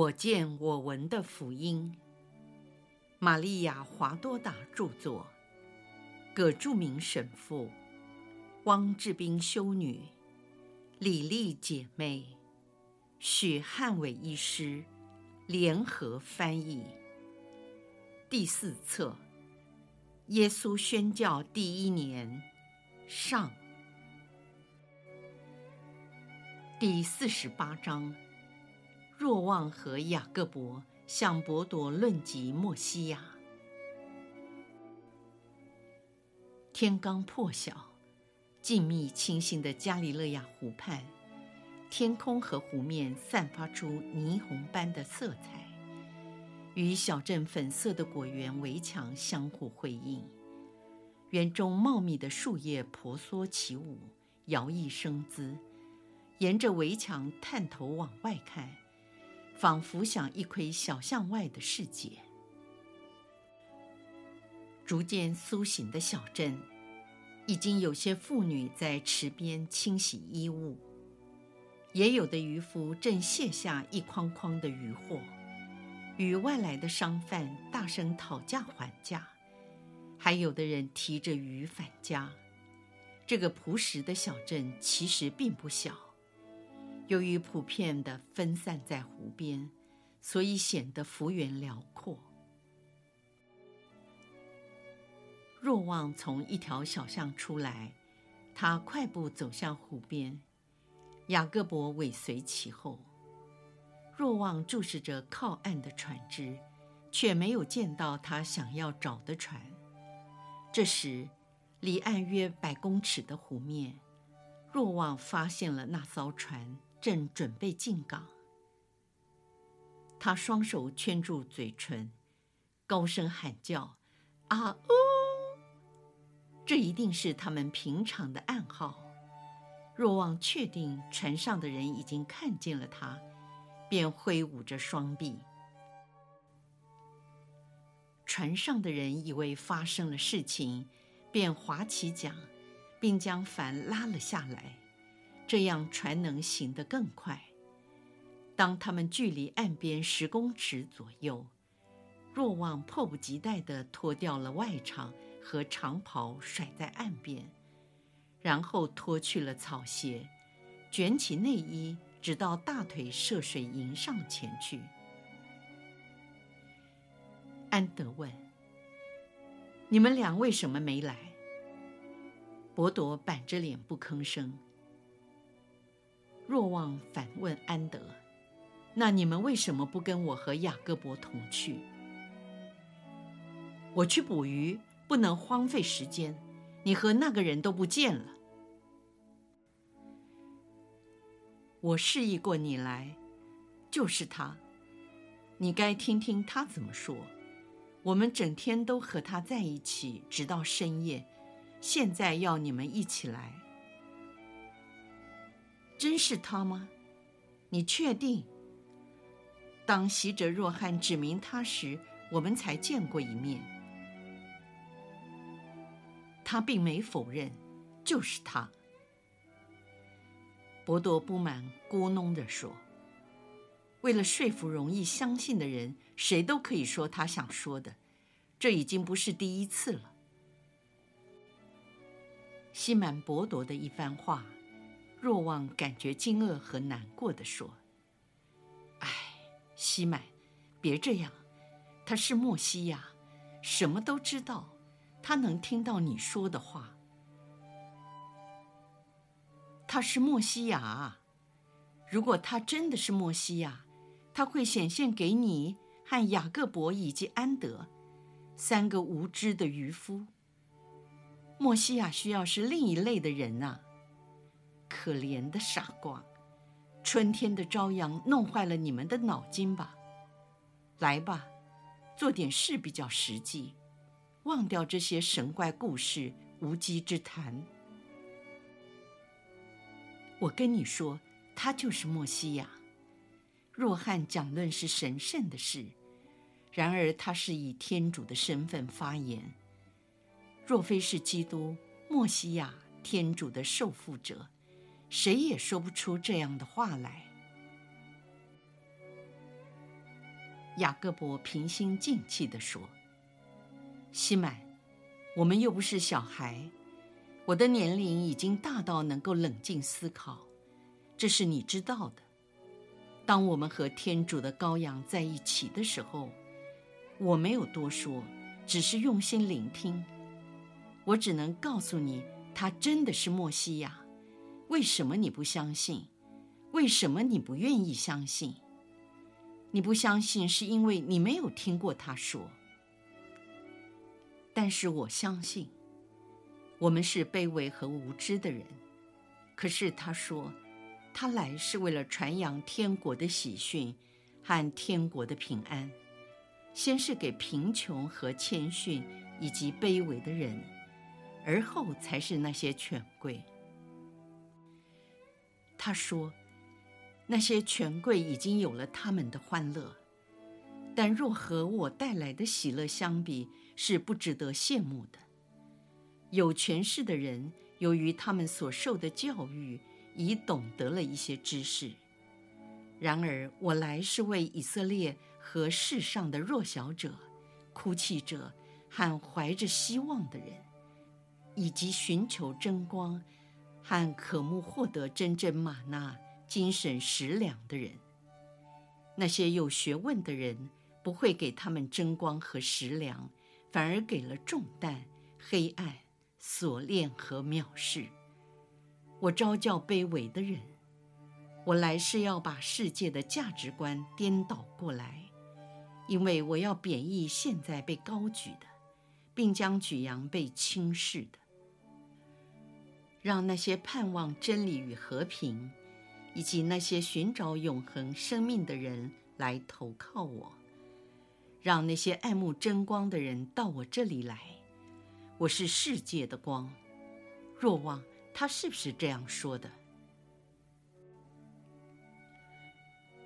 我见我闻的福音，玛利亚·华多达著作，葛著名神父，汪志斌修女，李丽姐妹，许汉伟医师联合翻译。第四册，耶稣宣教第一年，上，第四十八章。若望和雅各伯向伯铎论及默西亚。天刚破晓，静谧清新的加里勒亚湖畔，天空和湖面散发出霓虹般的色彩，与小镇粉色的果园围墙相互辉映。园中茂密的树叶婆娑起舞，摇曳生姿，沿着围墙探头往外看。仿佛像一窥小巷外的世界。逐渐苏醒的小镇，已经有些妇女在池边清洗衣物，也有的渔夫正卸下一筐筐的渔获，与外来的商贩大声讨价还价，还有的人提着鱼返家。这个朴实的小镇其实并不小。由于普遍的分散在湖边，所以显得幅员辽阔。若望从一条小巷出来，他快步走向湖边，雅各伯尾随其后。若望注视着靠岸的船只，却没有见到他想要找的船。这时，离岸约百公尺的湖面，若望发现了那艘船。正准备进港，他双手圈住嘴唇，高声喊叫：“啊呜！”这一定是他们平常的暗号。若望确定船上的人已经看见了他，便挥舞着双臂。船上的人以为发生了事情，便划起桨，并将帆拉了下来。这样船能行得更快。当他们距离岸边十公尺左右，若望迫不及待地脱掉了外裳和长袍，甩在岸边，然后脱去了草鞋，卷起内衣，直到大腿涉水迎上前去。安德问：“你们俩为什么没来？”伯铎板着脸不吭声。若望反问安德：“那你们为什么不跟我和雅各伯同去？”“我去捕鱼，不能荒废时间。你和那个人都不见了。”“我示意过你来，就是他。你该听听他怎么说。我们整天都和他在一起，直到深夜。现在要你们一起来。”真是他吗？你确定？当席哲若翰指明他时，我们才见过一面。他并没否认，就是他。博多不满咕哝地说：“为了说服容易相信的人，谁都可以说他想说的，这已经不是第一次了。”西满博多的一番话。若望感觉惊愕和难过地说：“哎，西满，别这样。他是莫西亚，什么都知道，他能听到你说的话。他是莫西亚。如果他真的是莫西亚，他会显现给你和雅各伯以及安德，三个无知的渔夫。莫西亚需要是另一类的人呐、啊。”可怜的傻瓜，春天的朝阳弄坏了你们的脑筋吧？来吧，做点事比较实际，忘掉这些神怪故事、无稽之谈。我跟你说，他就是默西亚。若翰讲论是神圣的事，然而他是以天主的身份发言。若非是基督，默西亚，天主的受傅者。谁也说不出这样的话来。雅各伯平心静气地说：“西满，我们又不是小孩，我的年龄已经大到能够冷静思考，这是你知道的。当我们和天主的羔羊在一起的时候，我没有多说，只是用心聆听。我只能告诉你，他真的是默西亚。为什么你不相信？为什么你不愿意相信？”你不相信，是因为你没有听过他说。但是我相信，我们是卑微和无知的人。可是他说，他来是为了传扬天国的喜讯和天国的平安，先是给贫穷和谦逊以及卑微的人，而后才是那些权贵。他说。那些权贵已经有了他们的欢乐，但若和我带来的喜乐相比，是不值得羡慕的。有权势的人，由于他们所受的教育，已懂得了一些知识。然而，我来是为以色列和世上的弱小者、哭泣者和怀着希望的人，以及寻求真光和渴慕获得真正玛纳。精神食粮的人，那些有学问的人不会给他们争光和食粮，反而给了重担、黑暗、锁链和藐视。我召叫卑微的人，我来是要把世界的价值观颠倒过来，因为我要贬抑现在被高举的，并将举扬被轻视的，让那些盼望真理与和平。以及那些寻找永恒生命的人来投靠我，让那些爱慕真光的人到我这里来。我是世界的光。若望，他是不是这样说的？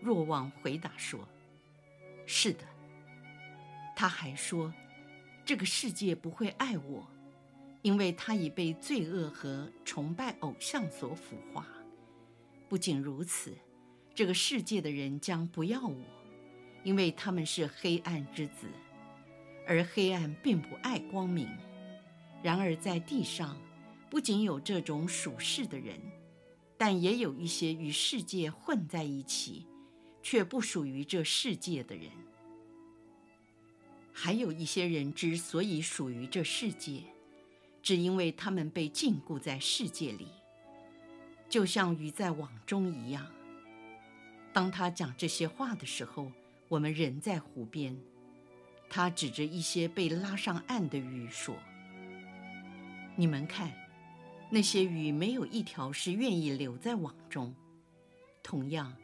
若望回答说：“是的。”他还说：“这个世界不会爱我，因为他已被罪恶和崇拜偶像所腐化。”不仅如此，这个世界的人将不要我，因为他们是黑暗之子，而黑暗并不爱光明。然而在地上，不仅有这种属世的人，但也有一些与世界混在一起，却不属于这世界的人。还有一些人之所以属于这世界，只因为他们被禁锢在世界里。就像鱼在网中一样。当他讲这些话的时候，我们人在湖边。他指着一些被拉上岸的鱼说：“你们看，那些鱼没有一条是愿意留在网中。同样，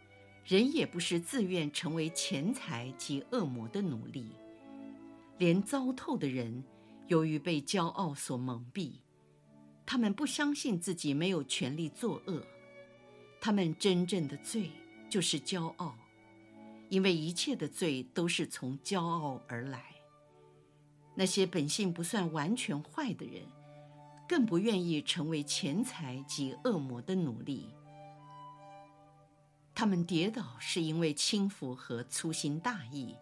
人也不是自愿成为钱财及恶魔的奴隶。连糟透的人，由于被骄傲所蒙蔽。”他们不相信自己没有权利作恶，他们真正的罪就是骄傲，因为一切的罪都是从骄傲而来。那些本性不算完全坏的人，更不愿意成为钱财及恶魔的奴隶。他们跌倒是因为轻浮和粗心大意，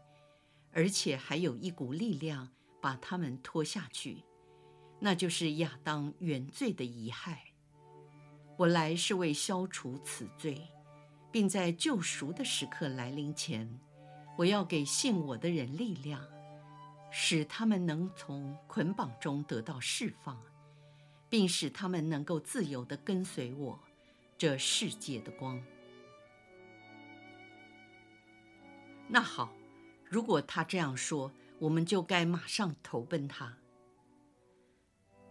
而且还有一股力量把他们拖下去。那就是亚当原罪的遗害。我来是为消除此罪，并在救赎的时刻来临前，我要给信我的人力量，使他们能从捆绑中得到释放，并使他们能够自由地跟随我，这世界的光。那好，如果他这样说，我们就该马上投奔他。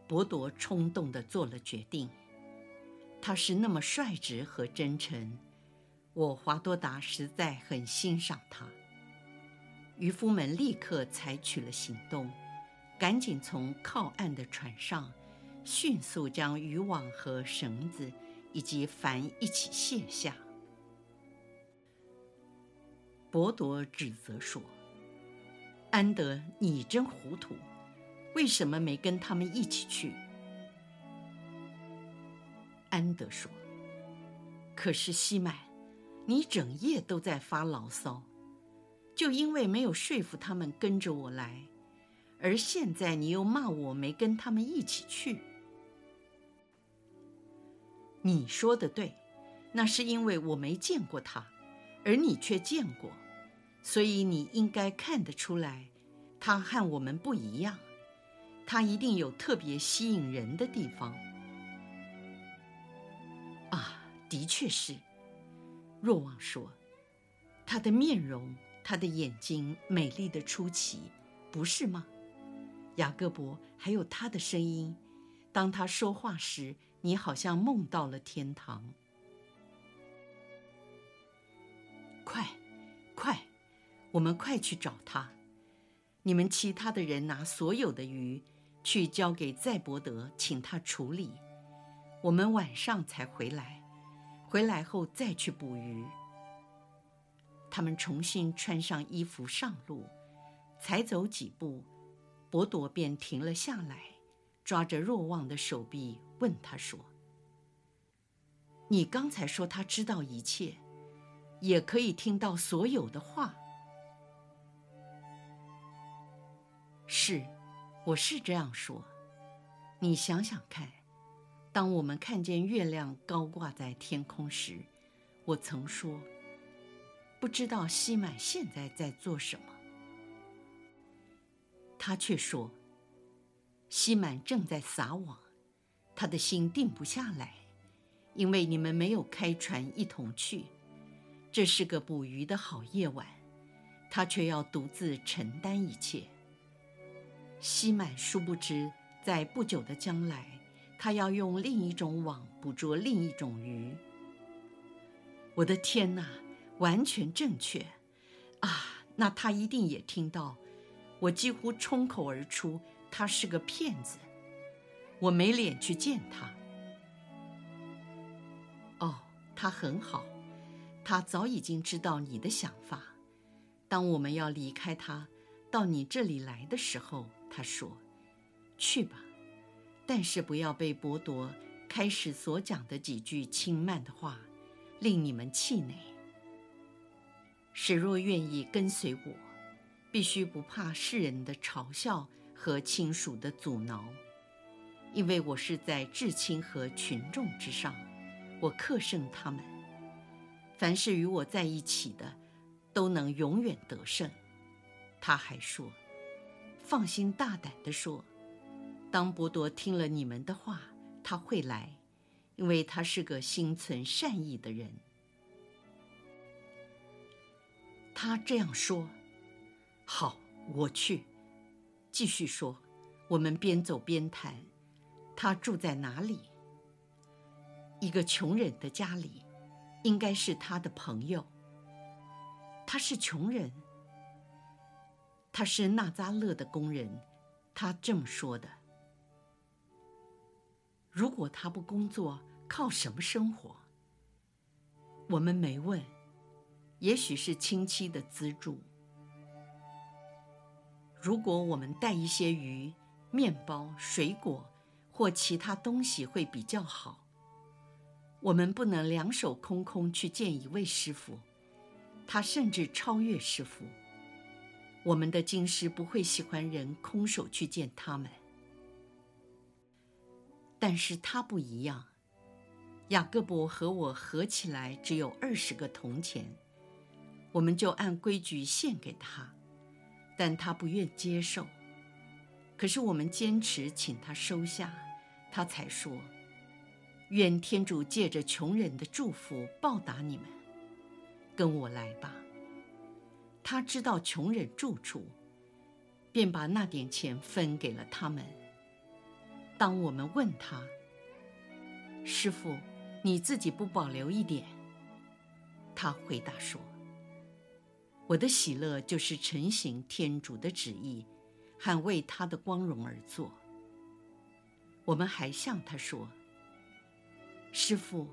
伯铎冲动地做了决定，他是那么率直和真诚，我华多达实在很欣赏他。渔夫们立刻采取了行动，赶紧从靠岸的船上迅速将渔网和绳子以及帆一起卸下。伯铎指责说：“安德，你真糊涂。”为什么没跟他们一起去？安德说：“可是西麦，你整夜都在发牢骚。就因为没有说服他们跟着我来，而现在你又骂我没跟他们一起去。你说的对，那是因为我没见过他，而你却见过，所以你应该看得出来，他和我们不一样，他一定有特别吸引人的地方。啊，的确是，若望说。他的面容，他的眼睛美丽的出奇，不是吗？雅各伯，还有他的声音，当他说话时，你好像梦到了天堂。快，快，我们快去找他！你们其他的人拿所有的鱼去交给赛伯德，请他处理。我们晚上才回来，回来后再去捕鱼。他们重新穿上衣服上路，才走几步，伯多便停了下来，抓着若望的手臂，问他说：“你刚才说他知道一切，也可以听到所有的话。”“是，我是这样说。你想想看，当我们看见月亮高挂在天空时，我曾说。”不知道西满现在在做什么，他却说：“西满正在撒网，他的心定不下来，因为你们没有开船一同去。这是个捕鱼的好夜晚，他却要独自承担一切。西满殊不知，在不久的将来，他要用另一种网捕捉另一种鱼。我的天哪！”完全正确，啊，那他一定也听到，我几乎冲口而出，他是个骗子，我没脸去见他。哦，他很好，他早已经知道你的想法。当我们要离开他，到你这里来的时候，他说：“去吧，但是不要被剥夺开始所讲的几句轻慢的话，令你们气馁。”使若愿意跟随我，必须不怕世人的嘲笑和亲属的阻挠，因为我是在至亲和群众之上，我克胜他们。凡是与我在一起的，都能永远得胜。他还说：“放心大胆地说，当伯多听了你们的话，他会来，因为他是个心存善意的人。”他这样说：“好，我去。”继续说：“我们边走边谈。他住在哪里？一个穷人的家里，应该是他的朋友。他是穷人。他是纳扎勒的工人。他这么说的。如果他不工作，靠什么生活？我们没问。”也许是亲戚的资助。如果我们带一些鱼、面包、水果或其他东西会比较好。我们不能两手空空去见一位师傅，他甚至超越师傅。我们的经师不会喜欢人空手去见他们。但是他不一样，雅各伯和我合起来只有二十个铜钱。我们就按规矩献给他，但他不愿接受。可是我们坚持请他收下，他才说：“愿天主借着穷人的祝福报答你们，跟我来吧。”他知道穷人住处，便把那点钱分给了他们。当我们问他：“师父，你自己不保留一点？”他回答说。我的喜乐就是诚行天主的旨意，和为他的光荣而做。我们还向他说：“师父，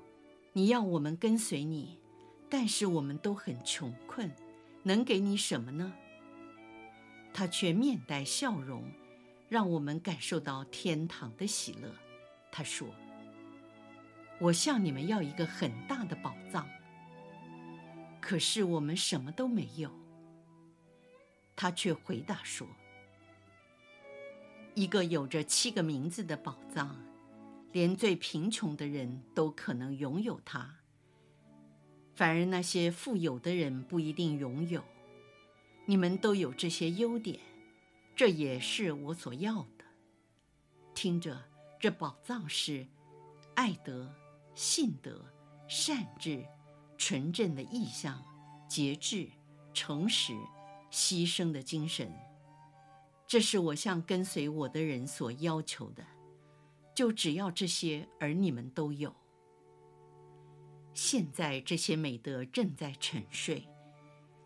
你要我们跟随你，但是我们都很穷困，能给你什么呢？”他却面带笑容，让我们感受到天堂的喜乐。他说：“我向你们要一个很大的宝藏。”可是我们什么都没有。他却回答说：“一个有着七个名字的宝藏，连最贫穷的人都可能拥有它。反而那些富有的人不一定拥有。你们都有这些优点，这也是我所要的。听着，这宝藏是爱德、信德、善治、纯正的意向、节制、诚实。”牺牲的精神，这是我向跟随我的人所要求的。就只要这些，而你们都有。现在这些美德正在沉睡，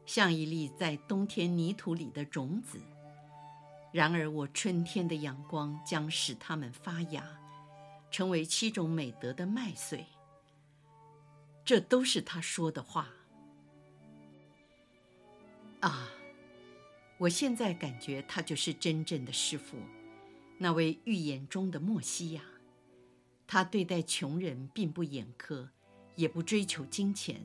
像一粒在冬天泥土里的种子。然而我春天的阳光将使它们发芽，成为七种美德的麦穗。这都是他说的话。啊！我现在感觉他就是真正的师傅，那位预言中的默西亚。他对待穷人并不严苛，也不追求金钱，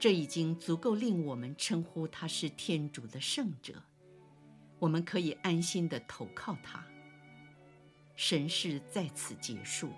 这已经足够令我们称呼他是天主的圣者。我们可以安心地投靠他。神事在此结束。